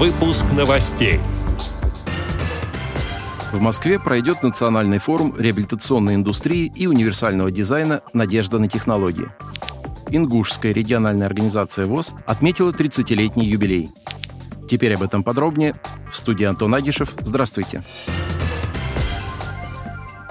Выпуск новостей. В Москве пройдет национальный форум реабилитационной индустрии и универсального дизайна «Надежда на технологии». Ингушская региональная организация ВОЗ отметила 30-летний юбилей. Теперь об этом подробнее. В студии Антон Агишев. Здравствуйте. Здравствуйте.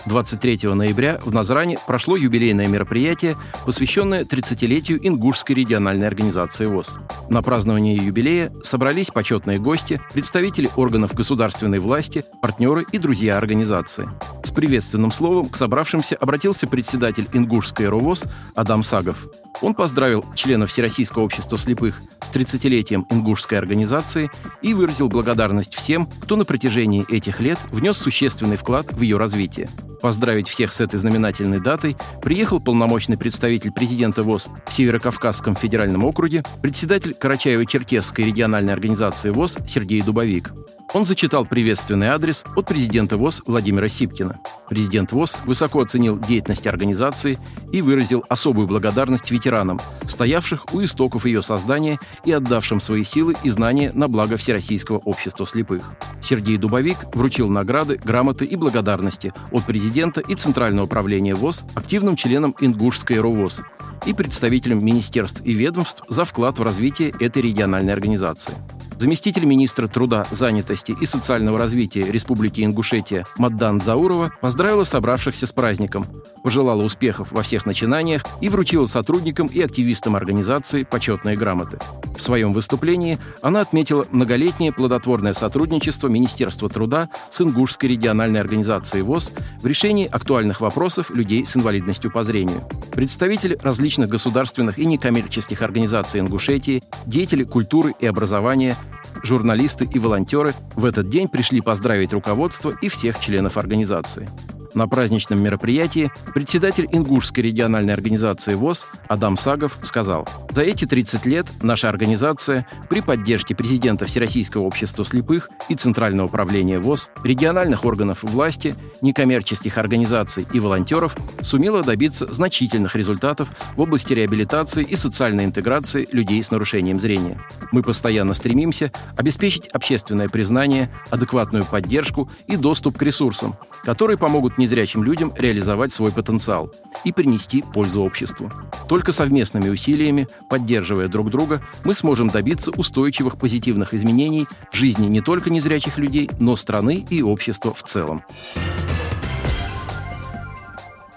23 ноября в Назране прошло юбилейное мероприятие, посвященное 30-летию Ингушской региональной организации ВОЗ. На празднование юбилея собрались почетные гости, представители органов государственной власти, партнеры и друзья организации. С приветственным словом к собравшимся обратился председатель Ингушской РОВОЗ Адам Сагов. Он поздравил членов Всероссийского общества слепых с 30-летием ингушской организации и выразил благодарность всем, кто на протяжении этих лет внес существенный вклад в ее развитие. Поздравить всех с этой знаменательной датой приехал полномочный представитель президента ВОЗ в Северокавказском федеральном округе, председатель Карачаево-Черкесской региональной организации ВОЗ Сергей Дубовик. Он зачитал приветственный адрес от президента ВОЗ Владимира Сипкина. Президент ВОЗ высоко оценил деятельность организации и выразил особую благодарность ветеранам, стоявших у истоков ее создания и отдавшим свои силы и знания на благо Всероссийского общества слепых. Сергей Дубовик вручил награды, грамоты и благодарности от президента и Центрального управления ВОЗ активным членам Ингушской РОВОЗ и представителям министерств и ведомств за вклад в развитие этой региональной организации. Заместитель министра труда, занятости и социального развития Республики Ингушетия Маддан Заурова поздравила собравшихся с праздником, пожелала успехов во всех начинаниях и вручила сотрудникам и активистам организации почетные грамоты. В своем выступлении она отметила многолетнее плодотворное сотрудничество Министерства труда с Ингушской региональной организацией ВОЗ в решении актуальных вопросов людей с инвалидностью по зрению. Представители различных государственных и некоммерческих организаций Ингушетии, деятели культуры и образования, журналисты и волонтеры в этот день пришли поздравить руководство и всех членов организации. На праздничном мероприятии председатель Ингушской региональной организации ВОЗ Адам Сагов сказал, «За эти 30 лет наша организация при поддержке президента Всероссийского общества слепых и Центрального управления ВОЗ, региональных органов власти, некоммерческих организаций и волонтеров сумела добиться значительных результатов в области реабилитации и социальной интеграции людей с нарушением зрения. Мы постоянно стремимся обеспечить общественное признание, адекватную поддержку и доступ к ресурсам, которые помогут незрячим людям реализовать свой потенциал и принести пользу обществу. Только совместными усилиями, поддерживая друг друга, мы сможем добиться устойчивых позитивных изменений в жизни не только незрячих людей, но страны и общества в целом.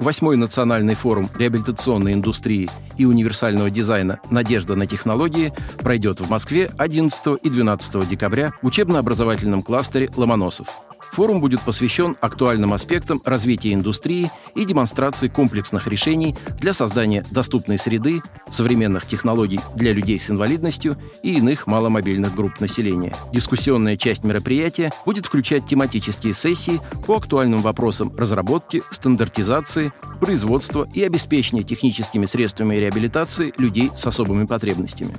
Восьмой национальный форум реабилитационной индустрии и универсального дизайна «Надежда на технологии» пройдет в Москве 11 и 12 декабря в учебно-образовательном кластере «Ломоносов». Форум будет посвящен актуальным аспектам развития индустрии и демонстрации комплексных решений для создания доступной среды, современных технологий для людей с инвалидностью и иных маломобильных групп населения. Дискуссионная часть мероприятия будет включать тематические сессии по актуальным вопросам разработки, стандартизации, производства и обеспечения техническими средствами реабилитации людей с особыми потребностями.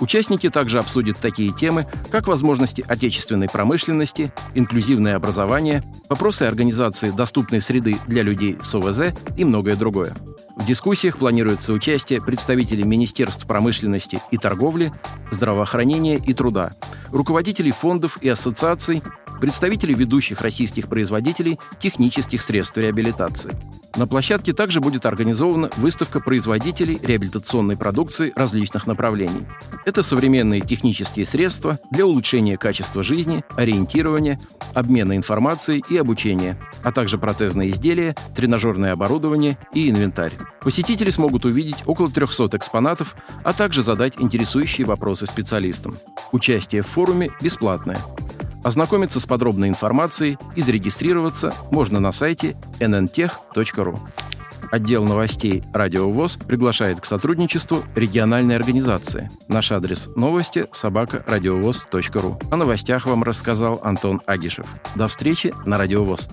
Участники также обсудят такие темы, как возможности отечественной промышленности, инклюзивное образование, вопросы организации доступной среды для людей с ОВЗ и многое другое. В дискуссиях планируется участие представителей Министерств промышленности и торговли, здравоохранения и труда, руководителей фондов и ассоциаций, представителей ведущих российских производителей технических средств реабилитации – на площадке также будет организована выставка производителей реабилитационной продукции различных направлений. Это современные технические средства для улучшения качества жизни, ориентирования, обмена информацией и обучения, а также протезные изделия, тренажерное оборудование и инвентарь. Посетители смогут увидеть около 300 экспонатов, а также задать интересующие вопросы специалистам. Участие в форуме бесплатное. Ознакомиться с подробной информацией и зарегистрироваться можно на сайте nntech.ru. Отдел новостей «Радио ВОЗ» приглашает к сотрудничеству региональной организации. Наш адрес новости – собака радиовоз.ру. О новостях вам рассказал Антон Агишев. До встречи на «Радио ВОЗ».